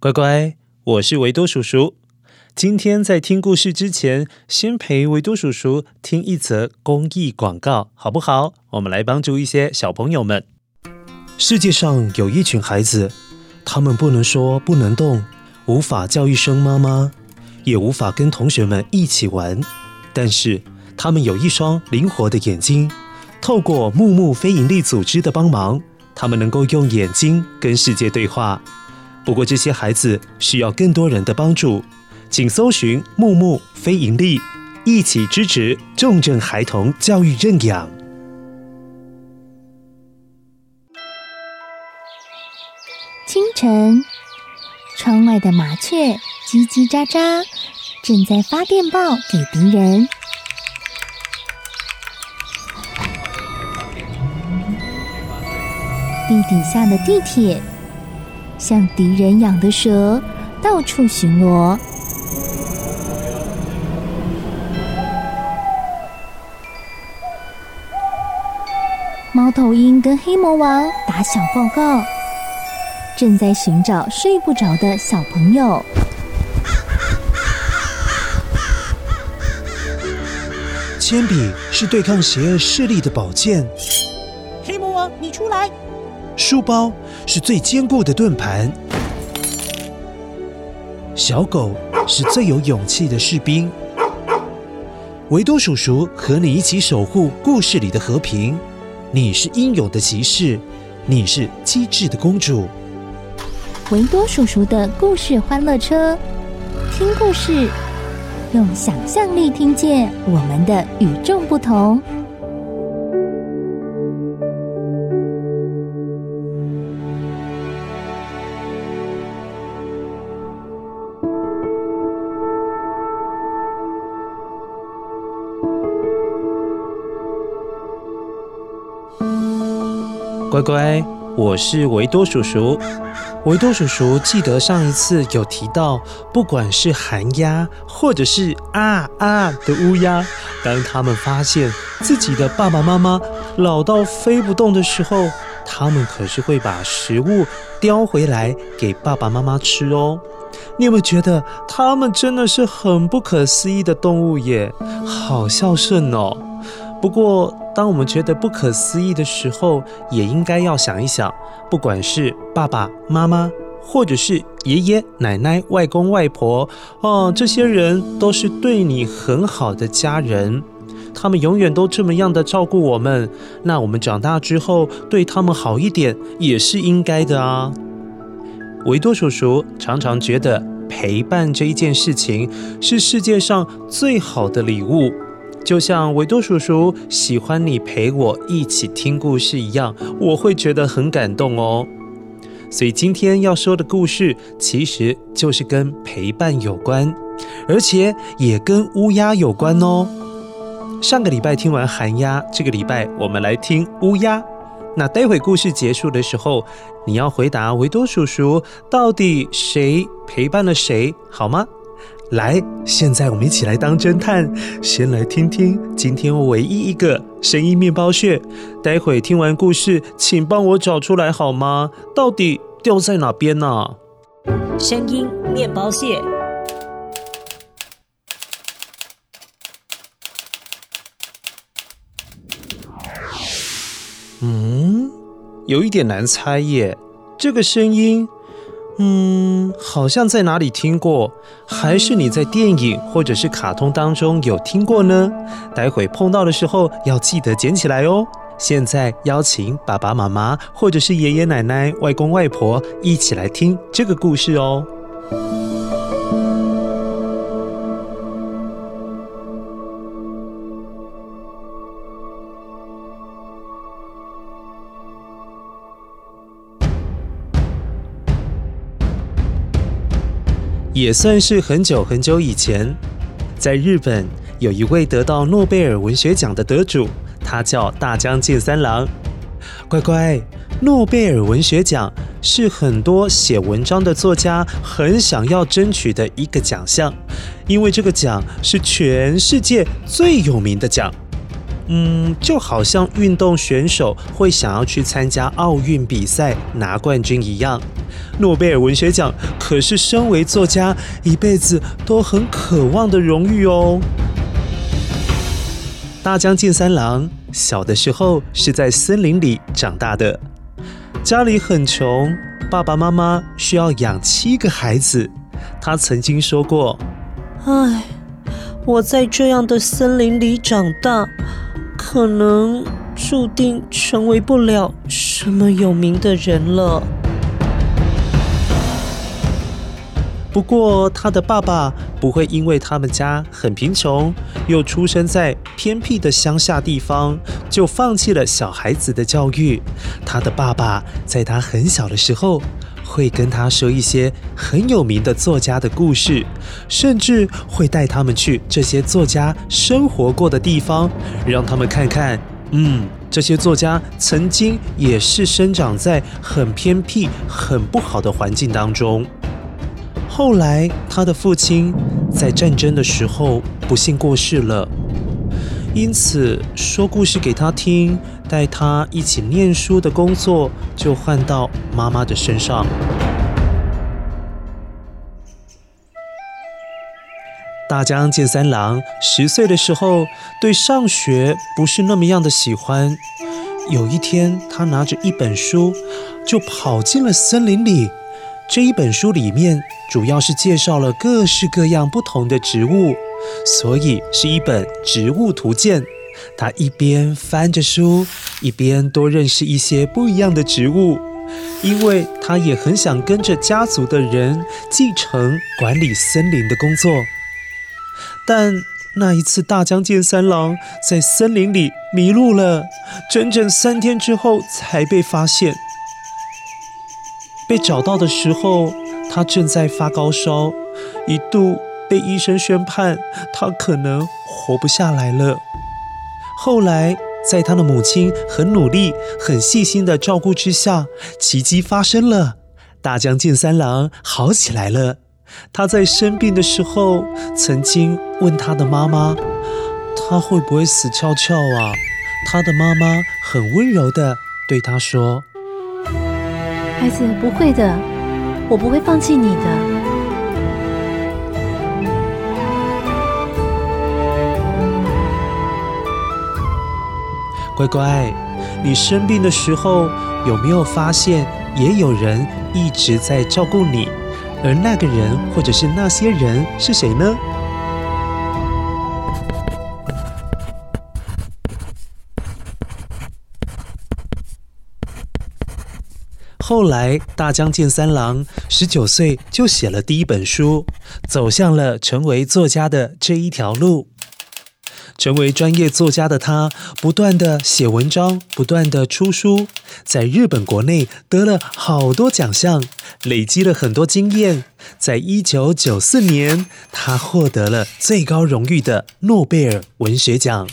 乖乖，我是维多叔叔。今天在听故事之前，先陪维多叔叔听一则公益广告，好不好？我们来帮助一些小朋友们。世界上有一群孩子，他们不能说，不能动，无法叫一声妈妈，也无法跟同学们一起玩，但是他们有一双灵活的眼睛。透过木木非营利组织的帮忙，他们能够用眼睛跟世界对话。不过，这些孩子需要更多人的帮助，请搜寻木木非盈利，一起支持重症孩童教育认养。清晨，窗外的麻雀叽叽喳喳，正在发电报给敌人。地底下的地铁。像敌人养的蛇，到处巡逻。猫头鹰跟黑魔王打小报告，正在寻找睡不着的小朋友。铅笔是对抗邪恶势力的宝剑。黑魔王，你出来！书包是最坚固的盾牌，小狗是最有勇气的士兵。维多叔叔和你一起守护故事里的和平。你是英勇的骑士，你是机智的公主。维多叔叔的故事欢乐车，听故事，用想象力听见我们的与众不同。乖乖，我是维多叔叔。维多叔叔记得上一次有提到，不管是寒鸦，或者是啊啊的乌鸦，当他们发现自己的爸爸妈妈老到飞不动的时候，他们可是会把食物叼回来给爸爸妈妈吃哦。你有没有觉得他们真的是很不可思议的动物耶？好孝顺哦。不过，当我们觉得不可思议的时候，也应该要想一想，不管是爸爸妈妈，或者是爷爷奶奶、外公外婆，哦，这些人都是对你很好的家人，他们永远都这么样的照顾我们。那我们长大之后，对他们好一点，也是应该的啊。维多叔叔常常觉得，陪伴这一件事情，是世界上最好的礼物。就像维多叔叔喜欢你陪我一起听故事一样，我会觉得很感动哦。所以今天要说的故事，其实就是跟陪伴有关，而且也跟乌鸦有关哦。上个礼拜听完寒鸦，这个礼拜我们来听乌鸦。那待会故事结束的时候，你要回答维多叔叔，到底谁陪伴了谁，好吗？来，现在我们一起来当侦探。先来听听今天唯一一个声音面包屑。待会听完故事，请帮我找出来好吗？到底掉在哪边呢？声音面包屑。嗯，有一点难猜耶。这个声音。嗯，好像在哪里听过，还是你在电影或者是卡通当中有听过呢？待会碰到的时候要记得捡起来哦。现在邀请爸爸妈妈或者是爷爷奶奶、外公外婆一起来听这个故事哦。也算是很久很久以前，在日本有一位得到诺贝尔文学奖的得主，他叫大江健三郎。乖乖，诺贝尔文学奖是很多写文章的作家很想要争取的一个奖项，因为这个奖是全世界最有名的奖。嗯，就好像运动选手会想要去参加奥运比赛拿冠军一样。诺贝尔文学奖可是身为作家一辈子都很渴望的荣誉哦。大江健三郎小的时候是在森林里长大的，家里很穷，爸爸妈妈需要养七个孩子。他曾经说过：“唉，我在这样的森林里长大，可能注定成为不了什么有名的人了。”不过，他的爸爸不会因为他们家很贫穷，又出生在偏僻的乡下地方，就放弃了小孩子的教育。他的爸爸在他很小的时候，会跟他说一些很有名的作家的故事，甚至会带他们去这些作家生活过的地方，让他们看看，嗯，这些作家曾经也是生长在很偏僻、很不好的环境当中。后来，他的父亲在战争的时候不幸过世了，因此说故事给他听、带他一起念书的工作就换到妈妈的身上。大江健三郎十岁的时候，对上学不是那么样的喜欢。有一天，他拿着一本书，就跑进了森林里。这一本书里面主要是介绍了各式各样不同的植物，所以是一本植物图鉴。他一边翻着书，一边多认识一些不一样的植物，因为他也很想跟着家族的人继承管理森林的工作。但那一次，大江健三郎在森林里迷路了，整整三天之后才被发现。被找到的时候，他正在发高烧，一度被医生宣判他可能活不下来了。后来，在他的母亲很努力、很细心的照顾之下，奇迹发生了，大江健三郎好起来了。他在生病的时候，曾经问他的妈妈：“他会不会死翘翘啊？”他的妈妈很温柔的对他说。孩子，不会的，我不会放弃你的。乖乖，你生病的时候有没有发现，也有人一直在照顾你？而那个人或者是那些人是谁呢？后来，大江健三郎十九岁就写了第一本书，走向了成为作家的这一条路。成为专业作家的他，不断的写文章，不断的出书，在日本国内得了好多奖项，累积了很多经验。在一九九四年，他获得了最高荣誉的诺贝尔文学奖。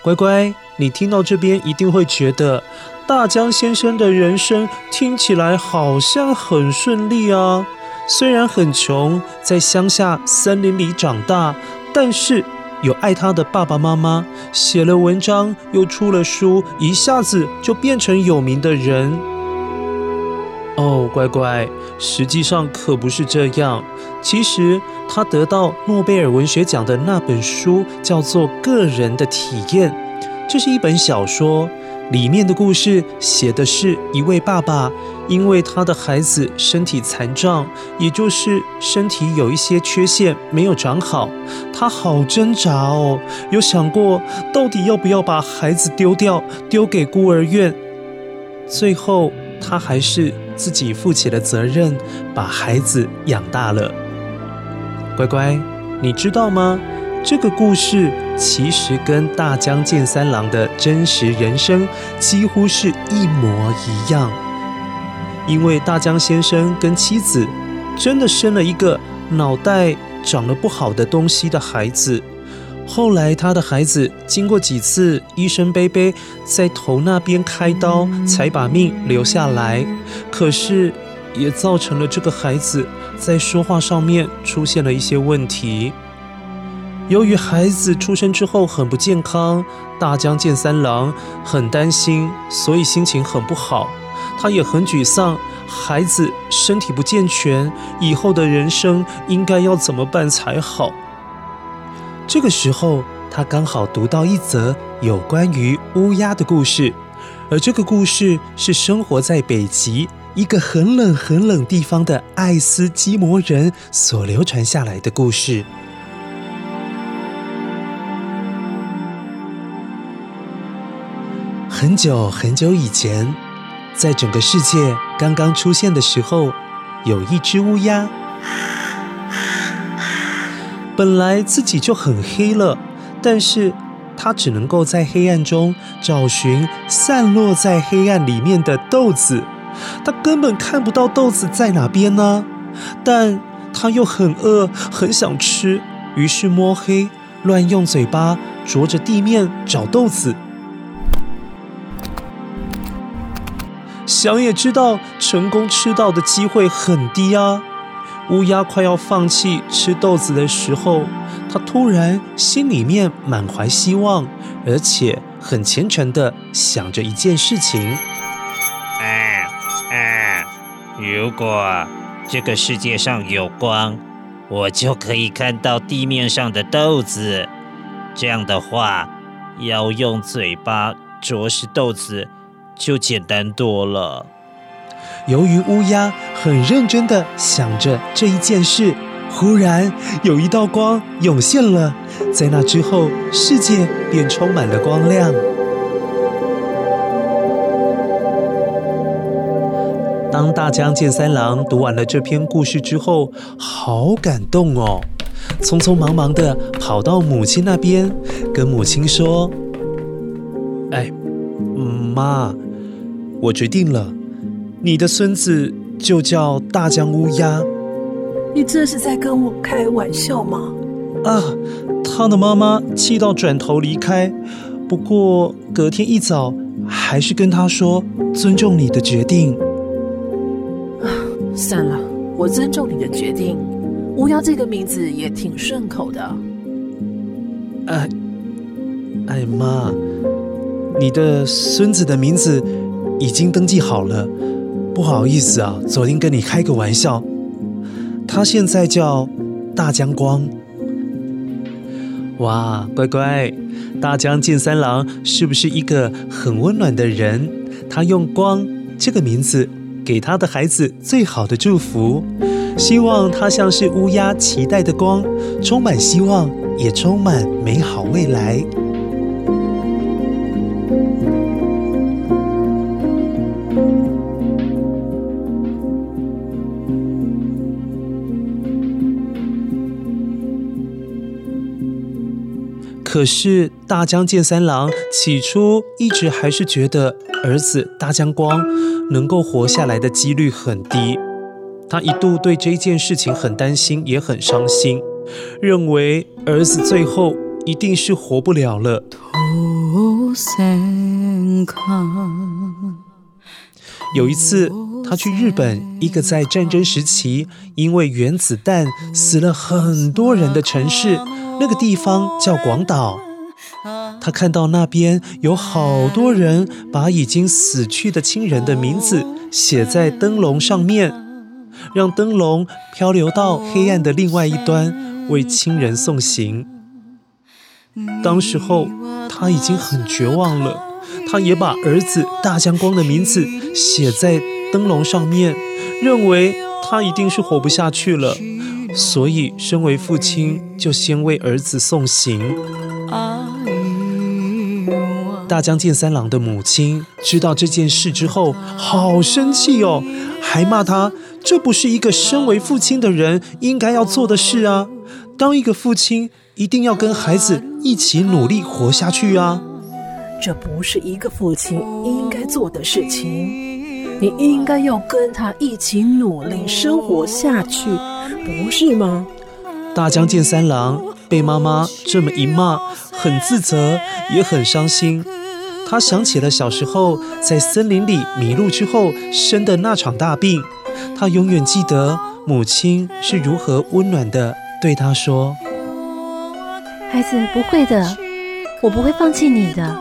乖乖。你听到这边一定会觉得，大江先生的人生听起来好像很顺利啊。虽然很穷，在乡下森林里长大，但是有爱他的爸爸妈妈，写了文章又出了书，一下子就变成有名的人。哦，乖乖，实际上可不是这样。其实他得到诺贝尔文学奖的那本书叫做《个人的体验》。这是一本小说，里面的故事写的是一位爸爸，因为他的孩子身体残障，也就是身体有一些缺陷没有长好，他好挣扎哦，有想过到底要不要把孩子丢掉，丢给孤儿院。最后，他还是自己负起了责任，把孩子养大了。乖乖，你知道吗？这个故事其实跟大江健三郎的真实人生几乎是一模一样，因为大江先生跟妻子真的生了一个脑袋长了不好的东西的孩子。后来他的孩子经过几次医生伯伯在头那边开刀，才把命留下来。可是也造成了这个孩子在说话上面出现了一些问题。由于孩子出生之后很不健康，大江健三郎很担心，所以心情很不好。他也很沮丧，孩子身体不健全，以后的人生应该要怎么办才好？这个时候，他刚好读到一则有关于乌鸦的故事，而这个故事是生活在北极一个很冷很冷地方的爱斯基摩人所流传下来的故事。很久很久以前，在整个世界刚刚出现的时候，有一只乌鸦。本来自己就很黑了，但是它只能够在黑暗中找寻散落在黑暗里面的豆子。它根本看不到豆子在哪边呢，但它又很饿，很想吃，于是摸黑乱用嘴巴啄着地面找豆子。想也知道，成功吃到的机会很低啊。乌鸦快要放弃吃豆子的时候，它突然心里面满怀希望，而且很虔诚的想着一件事情。啊啊！如果这个世界上有光，我就可以看到地面上的豆子。这样的话，要用嘴巴啄食豆子。就简单多了。由于乌鸦很认真的想着这一件事，忽然有一道光涌现了，在那之后，世界便充满了光亮。当大江健三郎读完了这篇故事之后，好感动哦，匆匆忙忙的跑到母亲那边，跟母亲说：“哎，妈。”我决定了，你的孙子就叫大江乌鸦。你这是在跟我开玩笑吗？啊，他的妈妈气到转头离开。不过隔天一早，还是跟他说尊重你的决定。啊，算了，我尊重你的决定。乌鸦这个名字也挺顺口的。哎，哎妈，你的孙子的名字。已经登记好了，不好意思啊，昨天跟你开个玩笑。他现在叫大江光。哇，乖乖，大江健三郎是不是一个很温暖的人？他用“光”这个名字给他的孩子最好的祝福，希望他像是乌鸦期待的光，充满希望，也充满美好未来。可是大江健三郎起初一直还是觉得儿子大江光能够活下来的几率很低，他一度对这件事情很担心，也很伤心，认为儿子最后一定是活不了了。有一次，他去日本一个在战争时期因为原子弹死了很多人的城市。那个地方叫广岛，他看到那边有好多人把已经死去的亲人的名字写在灯笼上面，让灯笼漂流到黑暗的另外一端，为亲人送行。当时候他已经很绝望了，他也把儿子大江光的名字写在灯笼上面，认为他一定是活不下去了。所以，身为父亲，就先为儿子送行。大江健三郎的母亲知道这件事之后，好生气哦，还骂他：“这不是一个身为父亲的人应该要做的事啊！当一个父亲，一定要跟孩子一起努力活下去啊！这不是一个父亲应该做的事情。”你应该要跟他一起努力生活下去，不是吗？大江健三郎被妈妈这么一骂，很自责，也很伤心。他想起了小时候在森林里迷路之后生的那场大病，他永远记得母亲是如何温暖的对他说：“孩子，不会的，我不会放弃你的。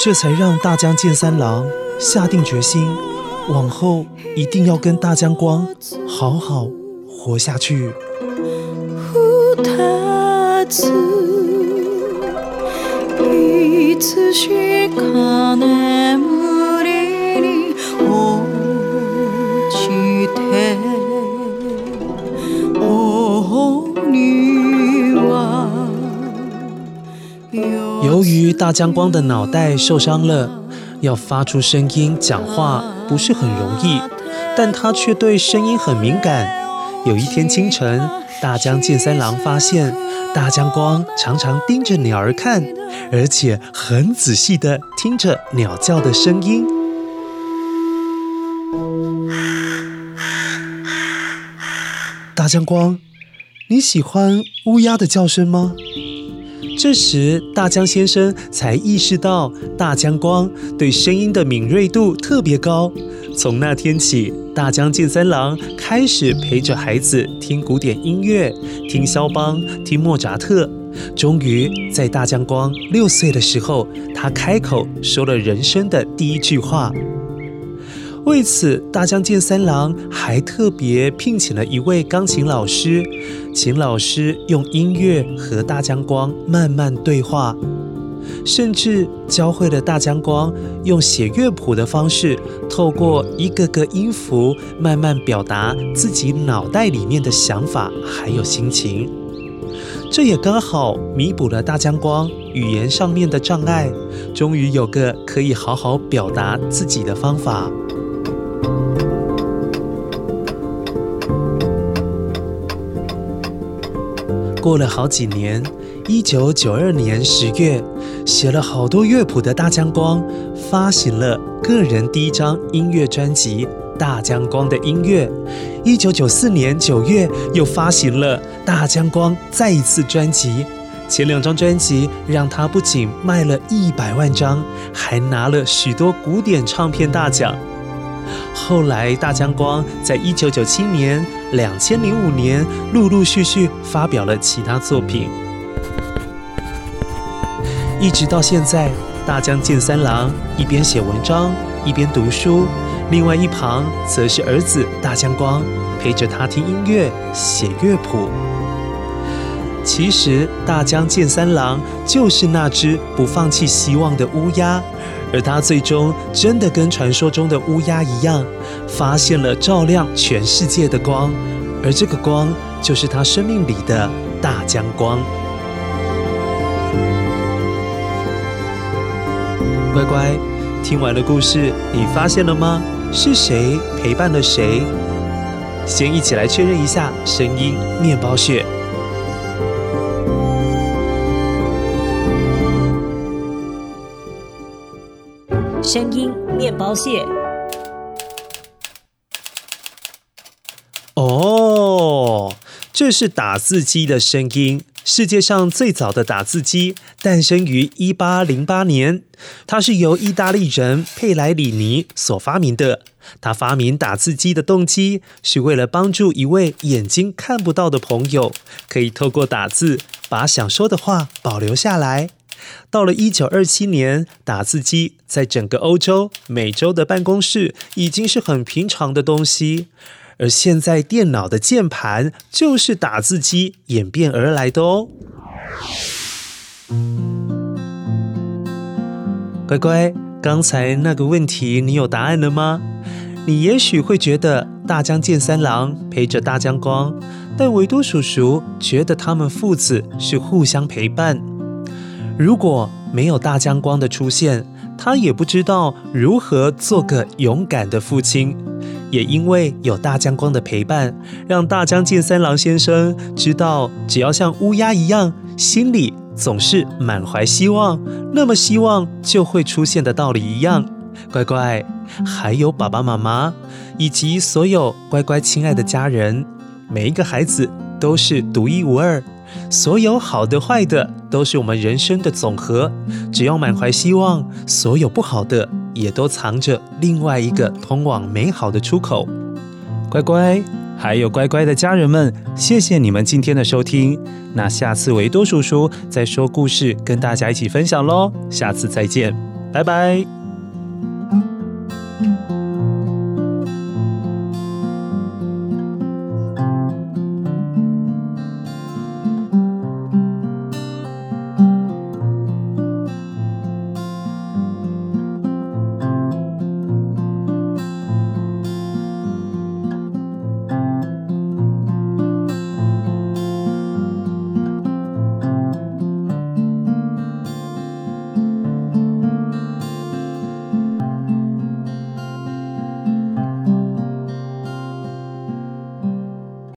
这才让大江健三郎下定决心，往后一定要跟大江光好好活下去。由于大江光的脑袋受伤了，要发出声音讲话不是很容易，但他却对声音很敏感。有一天清晨，大江健三郎发现大江光常常盯着鸟儿看，而且很仔细地听着鸟叫的声音。大江光，你喜欢乌鸦的叫声吗？这时，大江先生才意识到大江光对声音的敏锐度特别高。从那天起，大江健三郎开始陪着孩子听古典音乐，听肖邦，听莫扎特。终于，在大江光六岁的时候，他开口说了人生的第一句话。为此，大江健三郎还特别聘请了一位钢琴老师，请老师用音乐和大江光慢慢对话，甚至教会了大江光用写乐谱的方式，透过一个个音符慢慢表达自己脑袋里面的想法还有心情。这也刚好弥补了大江光语言上面的障碍，终于有个可以好好表达自己的方法。过了好几年，一九九二年十月，写了好多乐谱的大江光发行了个人第一张音乐专辑《大江光的音乐》。一九九四年九月，又发行了大江光再一次专辑。前两张专辑让他不仅卖了一百万张，还拿了许多古典唱片大奖。后来，大江光在一九九七年、两千零五年陆陆续续发表了其他作品，一直到现在，大江健三郎一边写文章一边读书，另外一旁则是儿子大江光陪着他听音乐、写乐谱。其实，大江健三郎就是那只不放弃希望的乌鸦。而他最终真的跟传说中的乌鸦一样，发现了照亮全世界的光，而这个光就是他生命里的大江光。乖乖，听完了故事，你发现了吗？是谁陪伴了谁？先一起来确认一下声音面包屑。声音面包屑。哦，这是打字机的声音。世界上最早的打字机诞生于一八零八年，它是由意大利人佩莱里尼所发明的。他发明打字机的动机是为了帮助一位眼睛看不到的朋友，可以透过打字把想说的话保留下来。到了一九二七年，打字机在整个欧洲、美洲的办公室已经是很平常的东西，而现在电脑的键盘就是打字机演变而来的哦。乖乖，刚才那个问题你有答案了吗？你也许会觉得大江健三郎陪着大江光，但维多叔叔觉得他们父子是互相陪伴。如果没有大江光的出现，他也不知道如何做个勇敢的父亲。也因为有大江光的陪伴，让大江健三郎先生知道，只要像乌鸦一样，心里总是满怀希望，那么希望就会出现的道理一样。乖乖，还有爸爸妈妈，以及所有乖乖亲爱的家人，每一个孩子都是独一无二。所有好的、坏的，都是我们人生的总和。只要满怀希望，所有不好的，也都藏着另外一个通往美好的出口。乖乖，还有乖乖的家人们，谢谢你们今天的收听。那下次维多叔叔再说故事，跟大家一起分享喽。下次再见，拜拜。